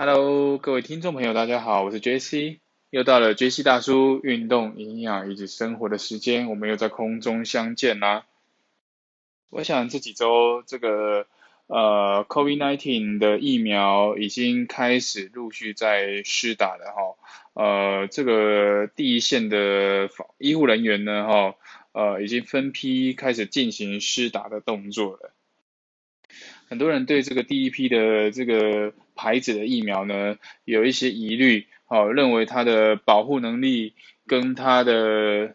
Hello，各位听众朋友，大家好，我是 JC，又到了 JC 大叔运动、营养以及生活的时间，我们又在空中相见啦。我想这几周这个呃 COVID-19 的疫苗已经开始陆续在施打了哈，呃，这个第一线的医护人员呢哈，呃，已经分批开始进行施打的动作了。很多人对这个第一批的这个牌子的疫苗呢，有一些疑虑，哦，认为它的保护能力跟它的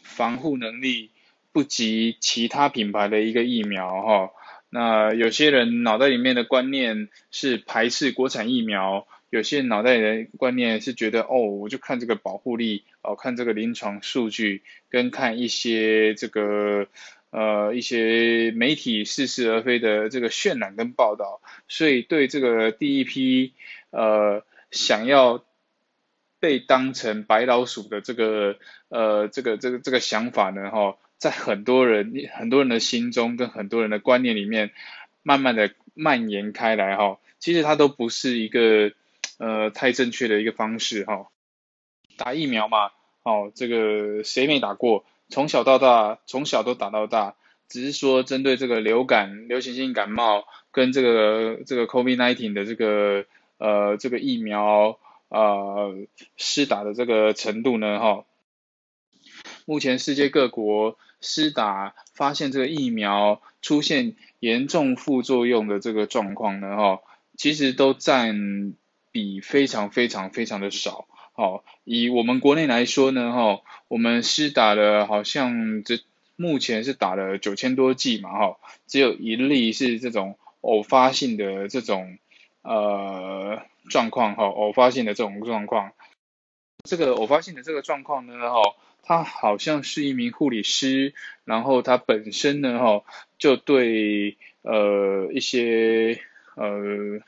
防护能力不及其他品牌的一个疫苗，哈。那有些人脑袋里面的观念是排斥国产疫苗，有些人脑袋里的观念是觉得，哦，我就看这个保护力，哦，看这个临床数据，跟看一些这个。呃，一些媒体似是而非的这个渲染跟报道，所以对这个第一批呃想要被当成白老鼠的这个呃这个这个这个想法呢，哈，在很多人很多人的心中跟很多人的观念里面，慢慢的蔓延开来，哈，其实它都不是一个呃太正确的一个方式，哈，打疫苗嘛，哦，这个谁没打过？从小到大，从小都打到大，只是说针对这个流感、流行性感冒跟这个这个 COVID-19 的这个呃这个疫苗呃施打的这个程度呢，哈，目前世界各国施打发现这个疫苗出现严重副作用的这个状况呢，哈，其实都占比非常非常非常的少。好，以我们国内来说呢，哈，我们施打了好像这目前是打了九千多剂嘛，哈，只有一例是这种偶发性的这种呃状况，哈，偶发性的这种状况。这个偶发性的这个状况呢，哈，他好像是一名护理师，然后他本身呢，哈，就对呃一些呃。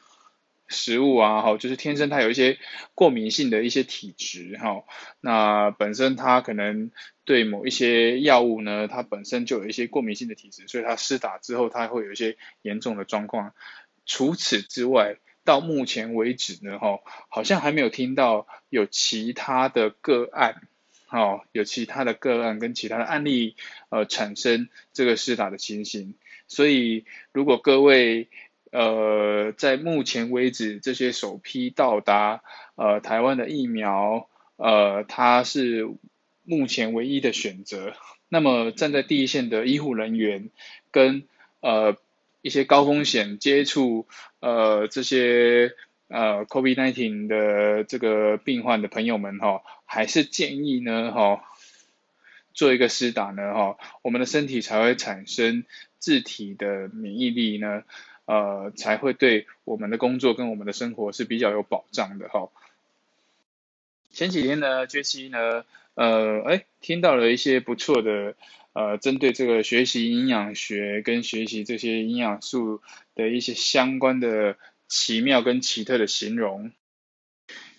食物啊，哈，就是天生他有一些过敏性的一些体质，哈，那本身他可能对某一些药物呢，他本身就有一些过敏性的体质，所以他施打之后，他会有一些严重的状况。除此之外，到目前为止呢，哈，好像还没有听到有其他的个案，哦，有其他的个案跟其他的案例，呃，产生这个施打的情形。所以，如果各位，呃，在目前为止，这些首批到达呃台湾的疫苗，呃，它是目前唯一的选择。那么站在第一线的医护人员跟呃一些高风险接触呃这些呃 COVID-19 的这个病患的朋友们哈，还是建议呢哈做一个施打呢哈，我们的身体才会产生自体的免疫力呢。呃，才会对我们的工作跟我们的生活是比较有保障的哈。前几天呢，杰西呢，呃，哎，听到了一些不错的，呃，针对这个学习营养学跟学习这些营养素的一些相关的奇妙跟奇特的形容。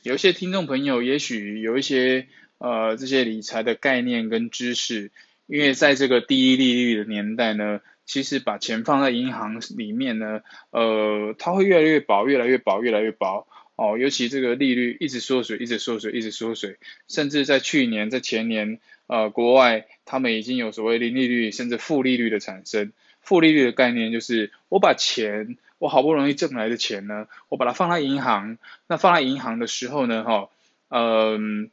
有一些听众朋友也许有一些呃这些理财的概念跟知识，因为在这个低利率的年代呢。其实把钱放在银行里面呢，呃，它会越来越薄，越来越薄，越来越薄哦。尤其这个利率一直缩水，一直缩水，一直缩水，甚至在去年、在前年，呃，国外他们已经有所谓零利率，甚至负利率的产生。负利率的概念就是，我把钱，我好不容易挣来的钱呢，我把它放在银行，那放在银行的时候呢，哈，嗯，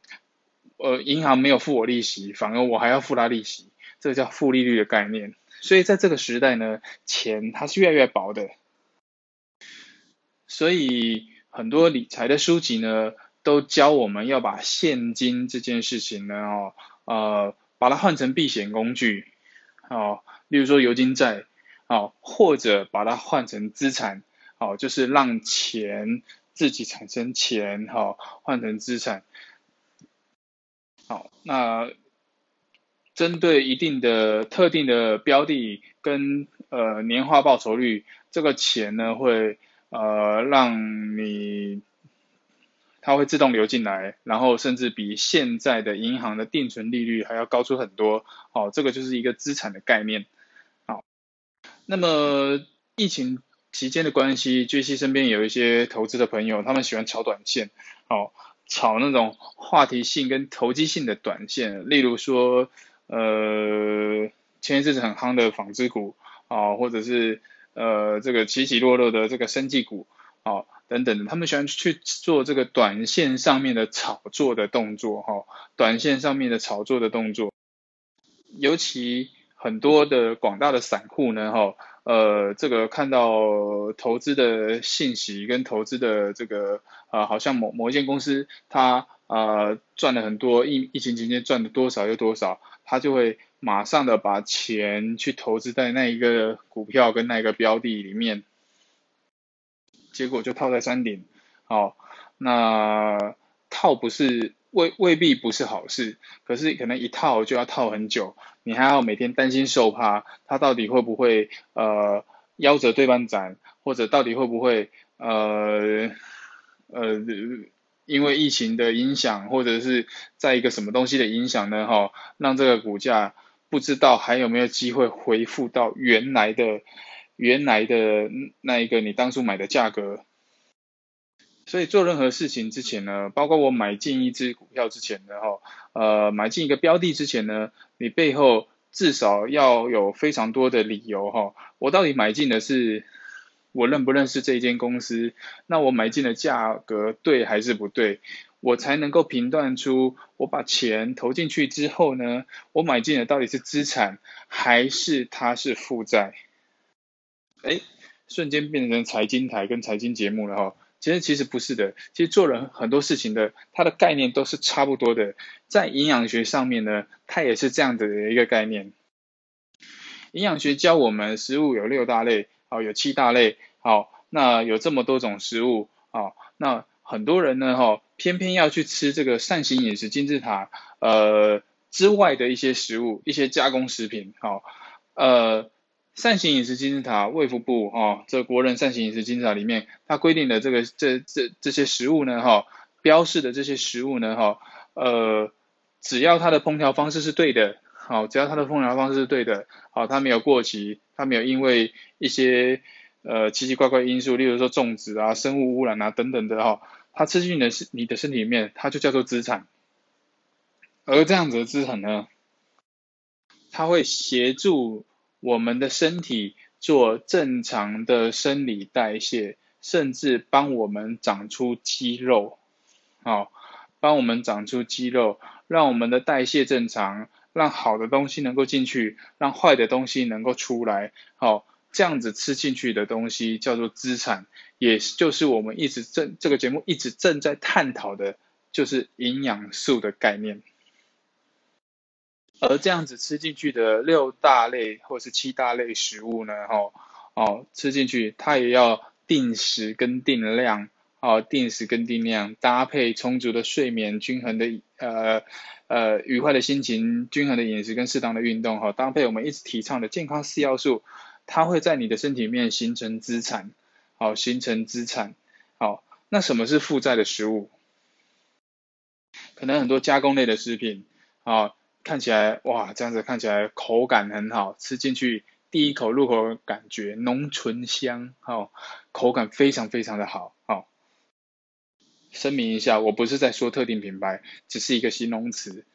呃，银行没有付我利息，反而我还要付他利息，这个叫负利率的概念。所以在这个时代呢，钱它是越来越薄的，所以很多理财的书籍呢，都教我们要把现金这件事情呢，哦，呃，把它换成避险工具，哦，例如说油金债，哦，或者把它换成资产，哦，就是让钱自己产生钱，哈，换成资产，好，那。针对一定的特定的标的跟呃年化报酬率，这个钱呢会呃让你，它会自动流进来，然后甚至比现在的银行的定存利率还要高出很多，好，这个就是一个资产的概念，好，那么疫情期间的关系，杰西身边有一些投资的朋友，他们喜欢炒短线，哦，炒那种话题性跟投机性的短线，例如说，呃，前一阵子很夯的纺织股，啊，或者是呃这个起起落落的这个生技股，啊，等等的，他们喜欢去做这个短线上面的炒作的动作，哈，短线上面的炒作的动作，尤其很多的广大的散户呢，哈。呃，这个看到投资的信息跟投资的这个呃，好像某某一间公司它呃赚了很多，疫疫情期间赚了多少又多少，他就会马上的把钱去投资在那一个股票跟那一个标的里面，结果就套在山顶。好，那套不是。未未必不是好事，可是可能一套就要套很久，你还要每天担心受怕，它到底会不会呃夭折对半斩，或者到底会不会呃呃因为疫情的影响，或者是在一个什么东西的影响呢？哈，让这个股价不知道还有没有机会恢复到原来的原来的那一个你当初买的价格。所以做任何事情之前呢，包括我买进一只股票之前呢，哈，呃，买进一个标的之前呢，你背后至少要有非常多的理由，哈，我到底买进的是我认不认识这间公司？那我买进的价格对还是不对？我才能够评断出我把钱投进去之后呢，我买进的到底是资产还是它是负债？哎，瞬间变成财经台跟财经节目了，哈。其实其实不是的，其实做人很多事情的，它的概念都是差不多的。在营养学上面呢，它也是这样子的一个概念。营养学教我们，食物有六大类，好，有七大类，好，那有这么多种食物，好，那很多人呢，哈，偏偏要去吃这个扇形饮食金字塔，呃之外的一些食物，一些加工食品，好，呃。扇形饮食金字塔，卫福部哈，这国人扇形饮食金字塔里面，它规定的这个这这这些食物呢哈，标示的这些食物呢哈，呃，只要它的烹调方式是对的，好，只要它的烹调方式是对的，好，它没有过期，它没有因为一些呃奇奇怪怪因素，例如说种植啊、生物污染啊等等的哈，它吃进你的身你的身体里面，它就叫做资产。而这样子的资产呢，它会协助。我们的身体做正常的生理代谢，甚至帮我们长出肌肉，好，帮我们长出肌肉，让我们的代谢正常，让好的东西能够进去，让坏的东西能够出来，好，这样子吃进去的东西叫做资产，也就是我们一直正这个节目一直正在探讨的，就是营养素的概念。而这样子吃进去的六大类或是七大类食物呢，哈，哦，吃进去它也要定时跟定量，哦，定时跟定量搭配充足的睡眠、均衡的呃呃愉快的心情、均衡的饮食跟适当的运动，哈，搭配我们一直提倡的健康四要素，它会在你的身体面形成资产，好，形成资产，好，那什么是负债的食物？可能很多加工类的食品，啊。看起来哇，这样子看起来口感很好，吃进去第一口入口感觉浓醇香，哦，口感非常非常的好，哦。声明一下，我不是在说特定品牌，只是一个形容词。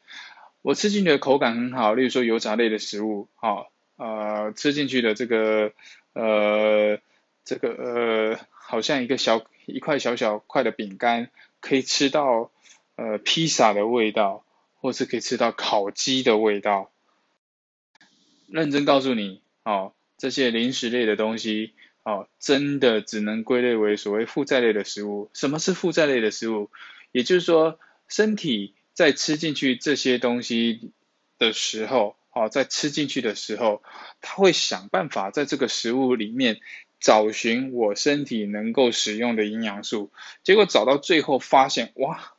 我吃进去的口感很好，例如说油炸类的食物，哦，呃，吃进去的这个呃这个呃，好像一个小一块小小块的饼干，可以吃到呃披萨的味道。或是可以吃到烤鸡的味道。认真告诉你，哦，这些零食类的东西，哦，真的只能归类为所谓负债类的食物。什么是负债类的食物？也就是说，身体在吃进去这些东西的时候，哦，在吃进去的时候，他会想办法在这个食物里面找寻我身体能够使用的营养素。结果找到最后发现，哇，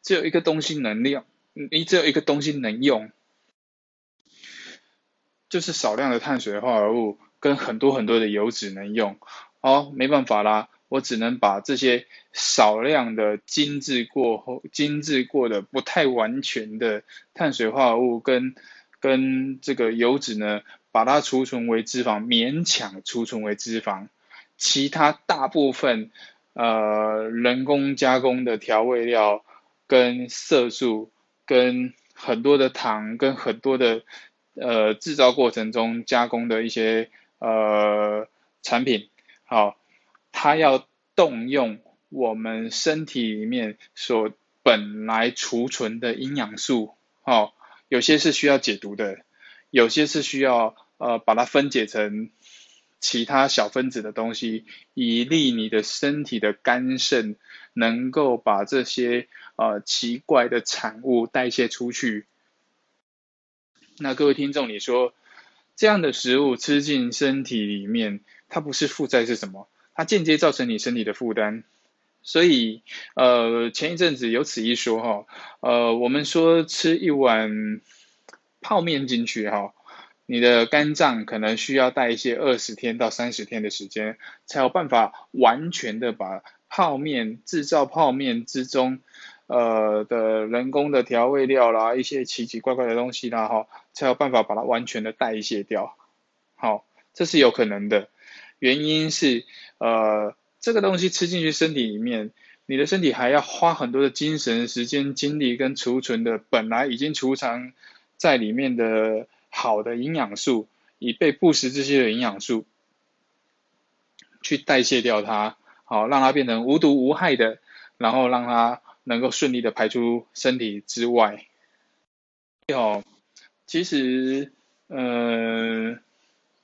只有一个东西能量。你只有一个东西能用，就是少量的碳水化合物跟很多很多的油脂能用。哦，没办法啦，我只能把这些少量的精致过后、精致过的不太完全的碳水化合物跟跟这个油脂呢，把它储存为脂肪，勉强储存为脂肪。其他大部分呃人工加工的调味料跟色素跟很多的糖跟很多的呃制造过程中加工的一些呃产品，好，它要动用我们身体里面所本来储存的营养素，好，有些是需要解毒的，有些是需要呃把它分解成。其他小分子的东西，以利你的身体的肝肾能够把这些呃奇怪的产物代谢出去。那各位听众，你说这样的食物吃进身体里面，它不是负债是什么？它间接造成你身体的负担。所以呃前一阵子有此一说哈，呃我们说吃一碗泡面进去哈。你的肝脏可能需要带一些二十天到三十天的时间，才有办法完全的把泡面制造泡面之中，呃的人工的调味料啦，一些奇奇怪怪的东西啦，哈，才有办法把它完全的代谢掉。好，这是有可能的，原因是呃这个东西吃进去身体里面，你的身体还要花很多的精神、时间、精力跟储存的本来已经储藏在里面的。好的营养素，以备不时之需的营养素去代谢掉它，好让它变成无毒无害的，然后让它能够顺利的排出身体之外。哦，其实呃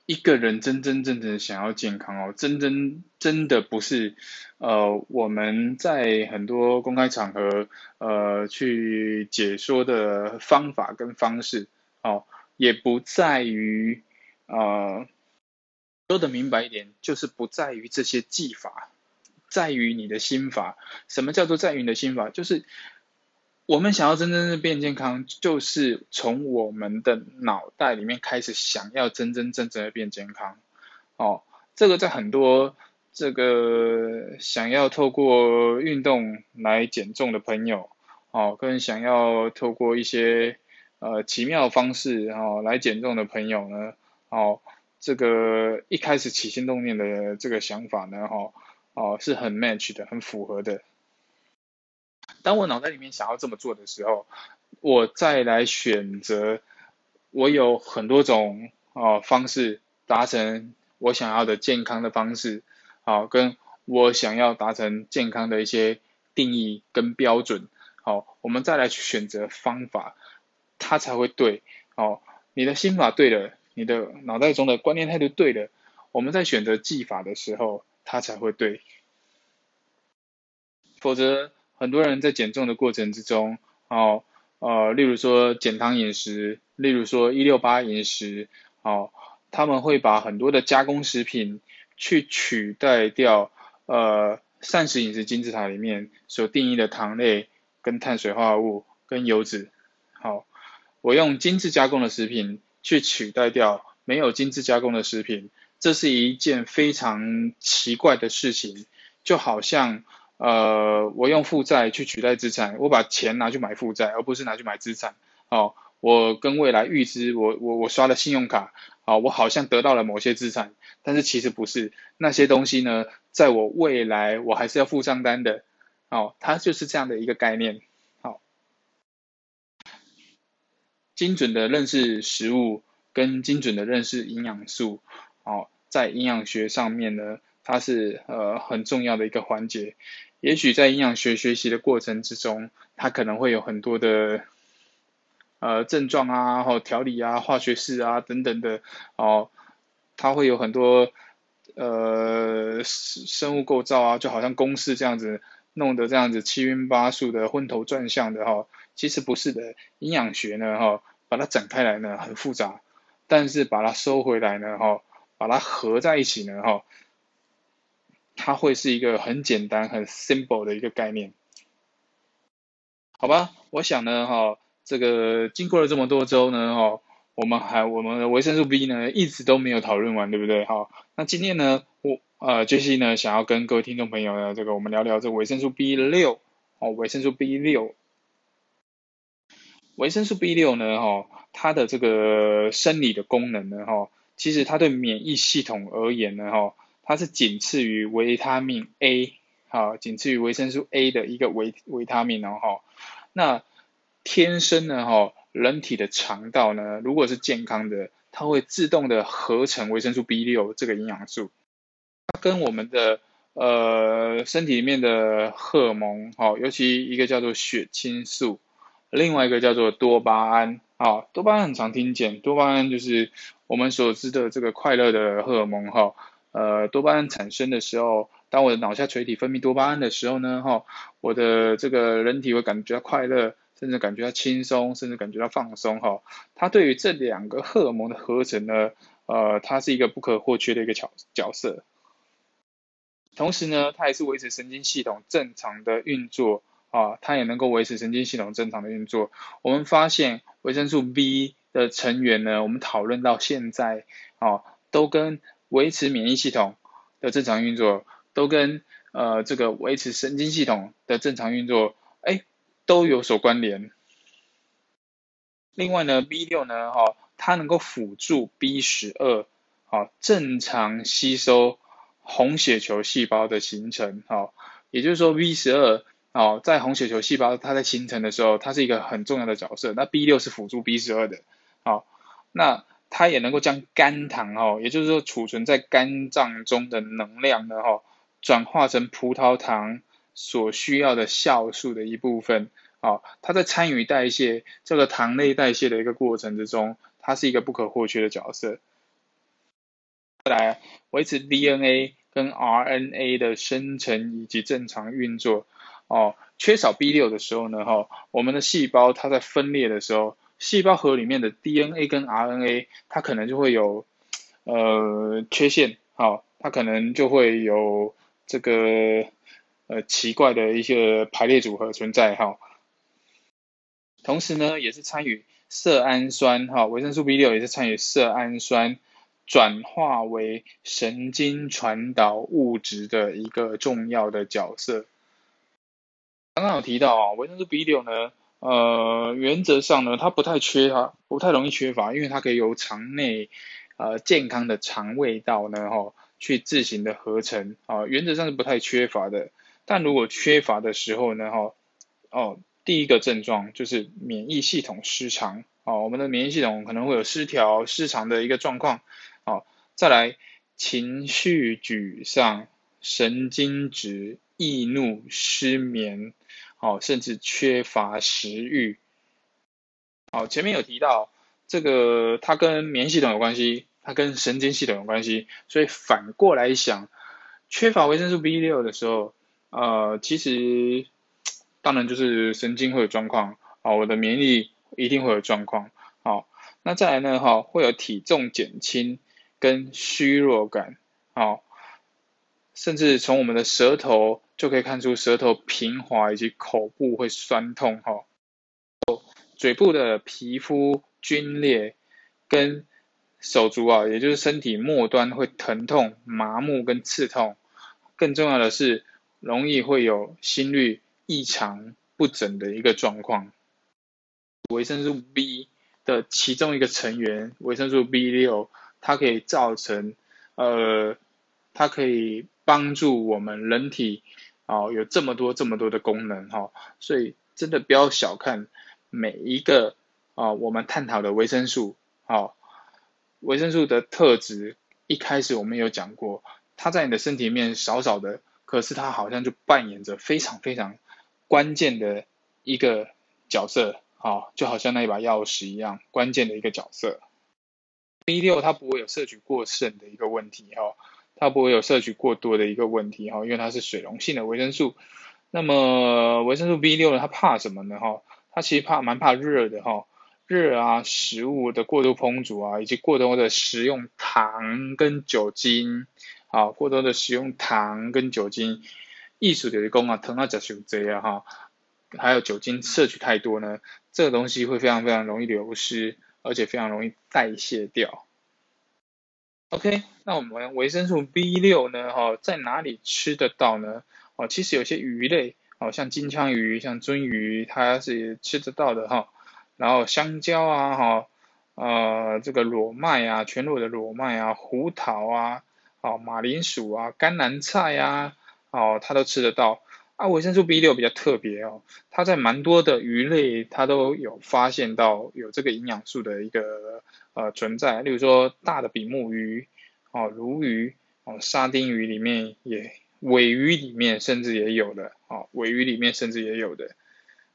一个人真真正正想要健康哦，真真真的不是呃我们在很多公开场合呃去解说的方法跟方式哦。也不在于，呃，说的明白一点，就是不在于这些技法，在于你的心法。什么叫做在于你的心法？就是我们想要真正的变健康，就是从我们的脑袋里面开始想要真真正正的变健康。哦，这个在很多这个想要透过运动来减重的朋友，哦，跟想要透过一些。呃，奇妙方式哦，来减重的朋友呢，哦，这个一开始起心动念的这个想法呢，哈，哦，是很 match 的，很符合的。当我脑袋里面想要这么做的时候，我再来选择，我有很多种哦方式达成我想要的健康的方式，好，跟我想要达成健康的一些定义跟标准，好，我们再来去选择方法。它才会对哦，你的心法对了，你的脑袋中的观念态度对了，我们在选择技法的时候，它才会对。否则，很多人在减重的过程之中，哦，呃，例如说减糖饮食，例如说一六八饮食，哦，他们会把很多的加工食品去取代掉，呃，膳食饮食金字塔里面所定义的糖类、跟碳水化合物、跟油脂，好。我用精致加工的食品去取代掉没有精致加工的食品，这是一件非常奇怪的事情。就好像，呃，我用负债去取代资产，我把钱拿去买负债，而不是拿去买资产。哦，我跟未来预支，我我我刷了信用卡，啊，我好像得到了某些资产，但是其实不是，那些东西呢，在我未来我还是要付账单的。哦，它就是这样的一个概念。好精准的认识食物跟精准的认识营养素，哦，在营养学上面呢，它是呃很重要的一个环节。也许在营养学学习的过程之中，它可能会有很多的呃症状啊，或调理啊、化学式啊等等的，哦，它会有很多呃生物构造啊，就好像公式这样子弄得这样子七晕八素的、昏头转向的哈。其实不是的，营养学呢，哈，把它展开来呢很复杂，但是把它收回来呢，哈，把它合在一起呢，哈，它会是一个很简单、很 simple 的一个概念，好吧？我想呢，哈，这个经过了这么多周呢，哈，我们还我们的维生素 B 呢一直都没有讨论完，对不对？哈，那今天呢，我呃杰西呢想要跟各位听众朋友呢，这个我们聊聊这个维生素 B 六，哦，维生素 B 六。维生素 B 六呢，哈，它的这个生理的功能呢，哈，其实它对免疫系统而言呢，哈，它是仅次于维他命 A，好，仅次于维生素 A 的一个维维他命哦哈。那天生呢哈，人体的肠道呢，如果是健康的，它会自动的合成维生素 B 六这个营养素，它跟我们的呃身体里面的荷尔蒙哈，尤其一个叫做血清素，另外一个叫做多巴胺啊，多巴胺很常听见，多巴胺就是我们所知的这个快乐的荷尔蒙哈。呃，多巴胺产生的时候，当我的脑下垂体分泌多巴胺的时候呢，哈，我的这个人体会感觉到快乐，甚至感觉到轻松，甚至感觉到放松，哈。它对于这两个荷尔蒙的合成呢，呃，它是一个不可或缺的一个角角色。同时呢，它也是维持神经系统正常的运作，啊，它也能够维持神经系统正常的运作。我们发现维生素 B 的成员呢，我们讨论到现在，啊，都跟维持免疫系统的正常运作，都跟呃这个维持神经系统的正常运作，哎，都有所关联。另外呢，B 六呢，哈，它能够辅助 B 十二，好，正常吸收红血球细胞的形成，好，也就是说 B 十二，哦，在红血球细胞它在形成的时候，它是一个很重要的角色。那 B 六是辅助 B 十二的，好，那。它也能够将肝糖哦，也就是说储存在肝脏中的能量呢，哈，转化成葡萄糖所需要的酵素的一部分，哦，它在参与代谢这个糖类代谢的一个过程之中，它是一个不可或缺的角色。来，维持 DNA 跟 RNA 的生成以及正常运作，哦，缺少 B 六的时候呢，哈，我们的细胞它在分裂的时候。细胞核里面的 DNA 跟 RNA，它可能就会有呃缺陷，好，它可能就会有这个呃奇怪的一些排列组合存在，哈。同时呢，也是参与色氨酸，哈，维生素 B 六也是参与色氨酸转化为神经传导物质的一个重要的角色。刚刚有提到啊，维生素 B 六呢。呃，原则上呢，它不太缺乏，不太容易缺乏，因为它可以由肠内呃健康的肠胃道呢，哈，去自行的合成，啊，原则上是不太缺乏的。但如果缺乏的时候呢，哈，哦，第一个症状就是免疫系统失常，哦，我们的免疫系统可能会有失调、失常的一个状况，哦，再来情绪沮丧、神经质、易怒、失眠。哦，甚至缺乏食欲。好，前面有提到这个，它跟免疫系统有关系，它跟神经系统有关系。所以反过来想，缺乏维生素 B 六的时候，呃，其实当然就是神经会有状况，啊，我的免疫力一定会有状况。好，那再来呢，哈，会有体重减轻跟虚弱感，好，甚至从我们的舌头。就可以看出舌头平滑以及口部会酸痛哈，嘴部的皮肤皲裂，跟手足啊，也就是身体末端会疼痛、麻木跟刺痛，更重要的是容易会有心率异常不整的一个状况。维生素 B 的其中一个成员维生素 B 六，它可以造成呃，它可以帮助我们人体。哦，有这么多这么多的功能哈，所以真的不要小看每一个啊，我们探讨的维生素，好，维生素的特质，一开始我们有讲过，它在你的身体里面少少的，可是它好像就扮演着非常非常关键的一个角色，好，就好像那一把钥匙一样，关键的一个角色。B 六它不会有摄取过剩的一个问题哈。它不会有摄取过多的一个问题哈，因为它是水溶性的维生素。那么维生素 B 六呢？它怕什么呢？哈，它其实怕蛮怕热的哈，热啊，食物的过度烹煮啊，以及过多的食用糖跟酒精，啊，过多的食用糖跟酒精，艺术的功啊，糖啊、甲酒这啊哈，还有酒精摄取太多呢，这个东西会非常非常容易流失，而且非常容易代谢掉。OK，那我们维生素 B 六呢？哈，在哪里吃得到呢？哦，其实有些鱼类，哦，像金枪鱼、像鳟鱼，它是吃得到的哈。然后香蕉啊，哈，呃，这个裸麦啊，全裸的裸麦啊，胡桃啊，哦，马铃薯啊，甘蓝菜啊，哦，它都吃得到。啊，维生素 B 六比较特别哦，它在蛮多的鱼类，它都有发现到有这个营养素的一个呃存在。例如说大的比目鱼，哦，鲈鱼，哦，沙丁鱼里面也，尾鱼里面甚至也有的，哦，尾鱼里面甚至也有的，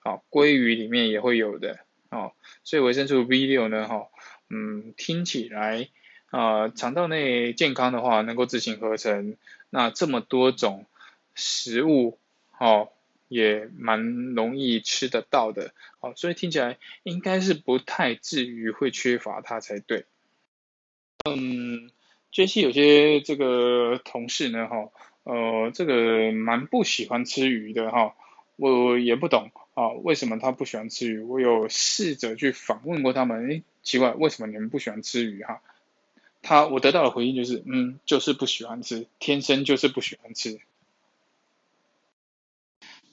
哦，鲑鱼里面也会有的，哦，所以维生素 B 六呢，哈，嗯，听起来。啊，肠道内健康的话，能够自行合成，那这么多种食物，哦，也蛮容易吃得到的，哦，所以听起来应该是不太至于会缺乏它才对。嗯，最近有些这个同事呢，哈，呃，这个蛮不喜欢吃鱼的，哈，我也不懂，啊，为什么他不喜欢吃鱼？我有试着去访问过他们，诶，奇怪，为什么你们不喜欢吃鱼？哈？他我得到的回应就是，嗯，就是不喜欢吃，天生就是不喜欢吃。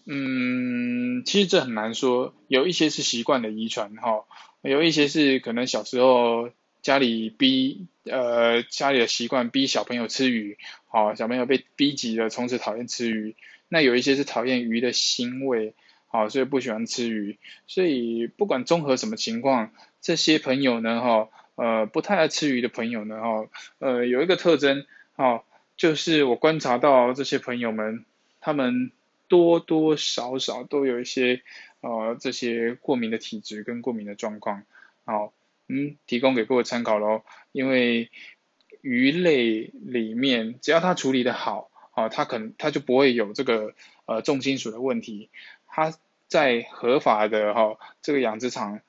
嗯，其实这很难说，有一些是习惯的遗传哈，有一些是可能小时候家里逼，呃，家里的习惯逼小朋友吃鱼，好，小朋友被逼急了，从此讨厌吃鱼。那有一些是讨厌鱼的腥味，好，所以不喜欢吃鱼。所以不管综合什么情况，这些朋友呢，哈。呃，不太爱吃鱼的朋友呢，哈，呃，有一个特征，哈，就是我观察到这些朋友们，他们多多少少都有一些，呃，这些过敏的体质跟过敏的状况，好，嗯，提供给各位参考喽。因为鱼类里面，只要它处理的好，啊，它可能它就不会有这个呃重金属的问题，它在合法的哈这个养殖场。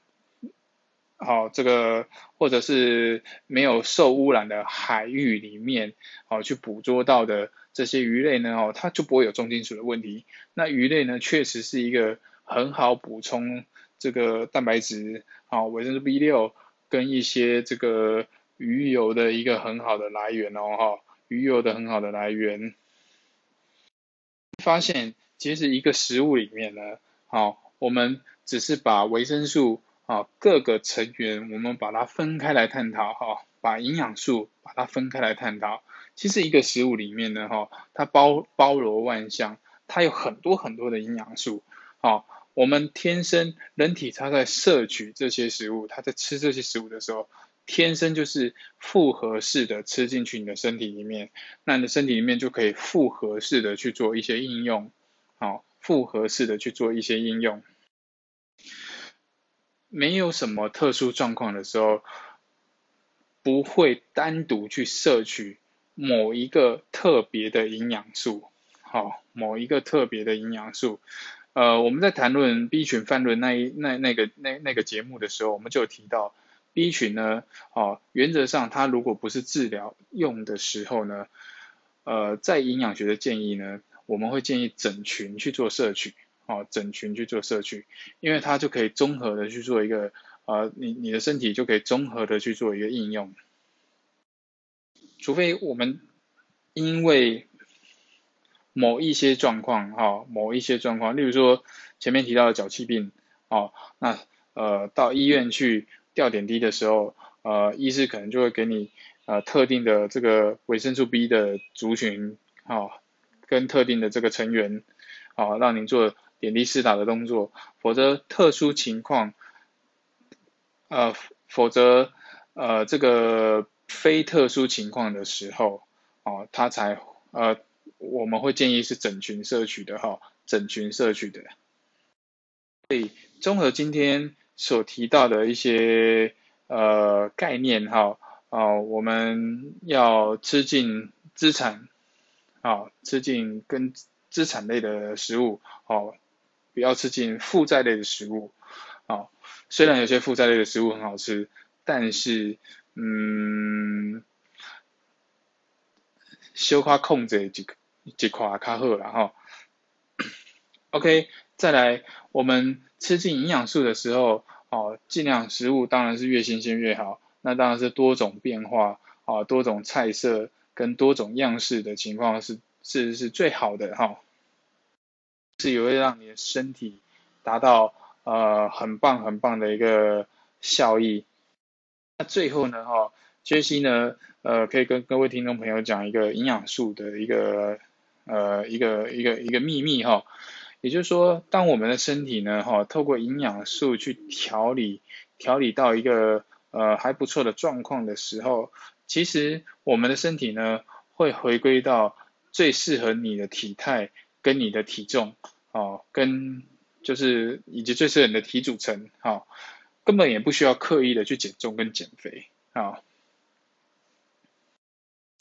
好，这个或者是没有受污染的海域里面，好去捕捉到的这些鱼类呢，哦，它就不会有重金属的问题。那鱼类呢，确实是一个很好补充这个蛋白质，好维生素 B 六跟一些这个鱼油的一个很好的来源哦，哈，鱼油的很好的来源。发现其实一个食物里面呢，好，我们只是把维生素。啊，各个成员我们把它分开来探讨哈，把营养素把它分开来探讨。其实一个食物里面呢哈，它包包罗万象，它有很多很多的营养素。好，我们天生人体它在摄取这些食物，它在吃这些食物的时候，天生就是复合式的吃进去你的身体里面，那你的身体里面就可以复合式的去做一些应用，好，复合式的去做一些应用。没有什么特殊状况的时候，不会单独去摄取某一个特别的营养素，好，某一个特别的营养素。呃，我们在谈论 B 群泛论那一那那个那那个节目的时候，我们就有提到 B 群呢，哦，原则上它如果不是治疗用的时候呢，呃，在营养学的建议呢，我们会建议整群去做摄取。哦，整群去做摄取，因为它就可以综合的去做一个，呃，你你的身体就可以综合的去做一个应用。除非我们因为某一些状况，哈，某一些状况，例如说前面提到的脚气病，哦，那呃到医院去吊点滴的时候，呃，医师可能就会给你呃特定的这个维生素 B 的族群，哦，跟特定的这个成员，哦，让您做。点滴试打的动作，否则特殊情况，呃，否则呃这个非特殊情况的时候，哦，他才呃我们会建议是整群摄取的哈，整群摄取的。所以综合今天所提到的一些呃概念哈，啊我们要吃进资产，啊吃进跟资产类的食物，哦。不要吃进负债类的食物，啊，虽然有些负债类的食物很好吃，但是，嗯，消化控制几几块卡好了哈。OK，再来，我们吃进营养素的时候，哦，尽量食物当然是越新鲜越好，那当然是多种变化，啊，多种菜色跟多种样式的情况是是是最好的哈。是也会让你的身体达到呃很棒很棒的一个效益。那最后呢哈，杰西呢，呃，可以跟各位听众朋友讲一个营养素的一个呃一个一个一个秘密哈，也就是说，当我们的身体呢哈，透过营养素去调理调理到一个呃还不错的状况的时候，其实我们的身体呢会回归到最适合你的体态跟你的体重哦，跟就是以及最适合你的体组成哈，根本也不需要刻意的去减重跟减肥啊。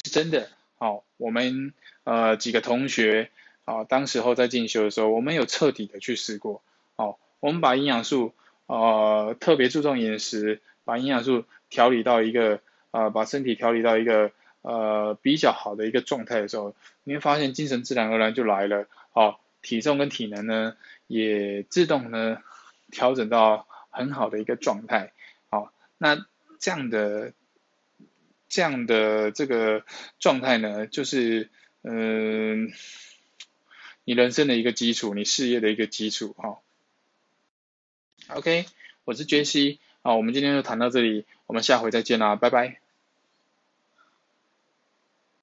是真的，好，我们呃几个同学啊，当时候在进修的时候，我们有彻底的去试过，好，我们把营养素呃特别注重饮食，把营养素调理到一个呃把身体调理到一个呃比较好的一个状态的时候，你会发现精神自然而然就来了，好，体重跟体能呢也自动呢调整到很好的一个状态，好，那这样的。这样的这个状态呢，就是嗯，你人生的一个基础，你事业的一个基础哈。OK，我是杰西，好，我们今天就谈到这里，我们下回再见啦，拜拜。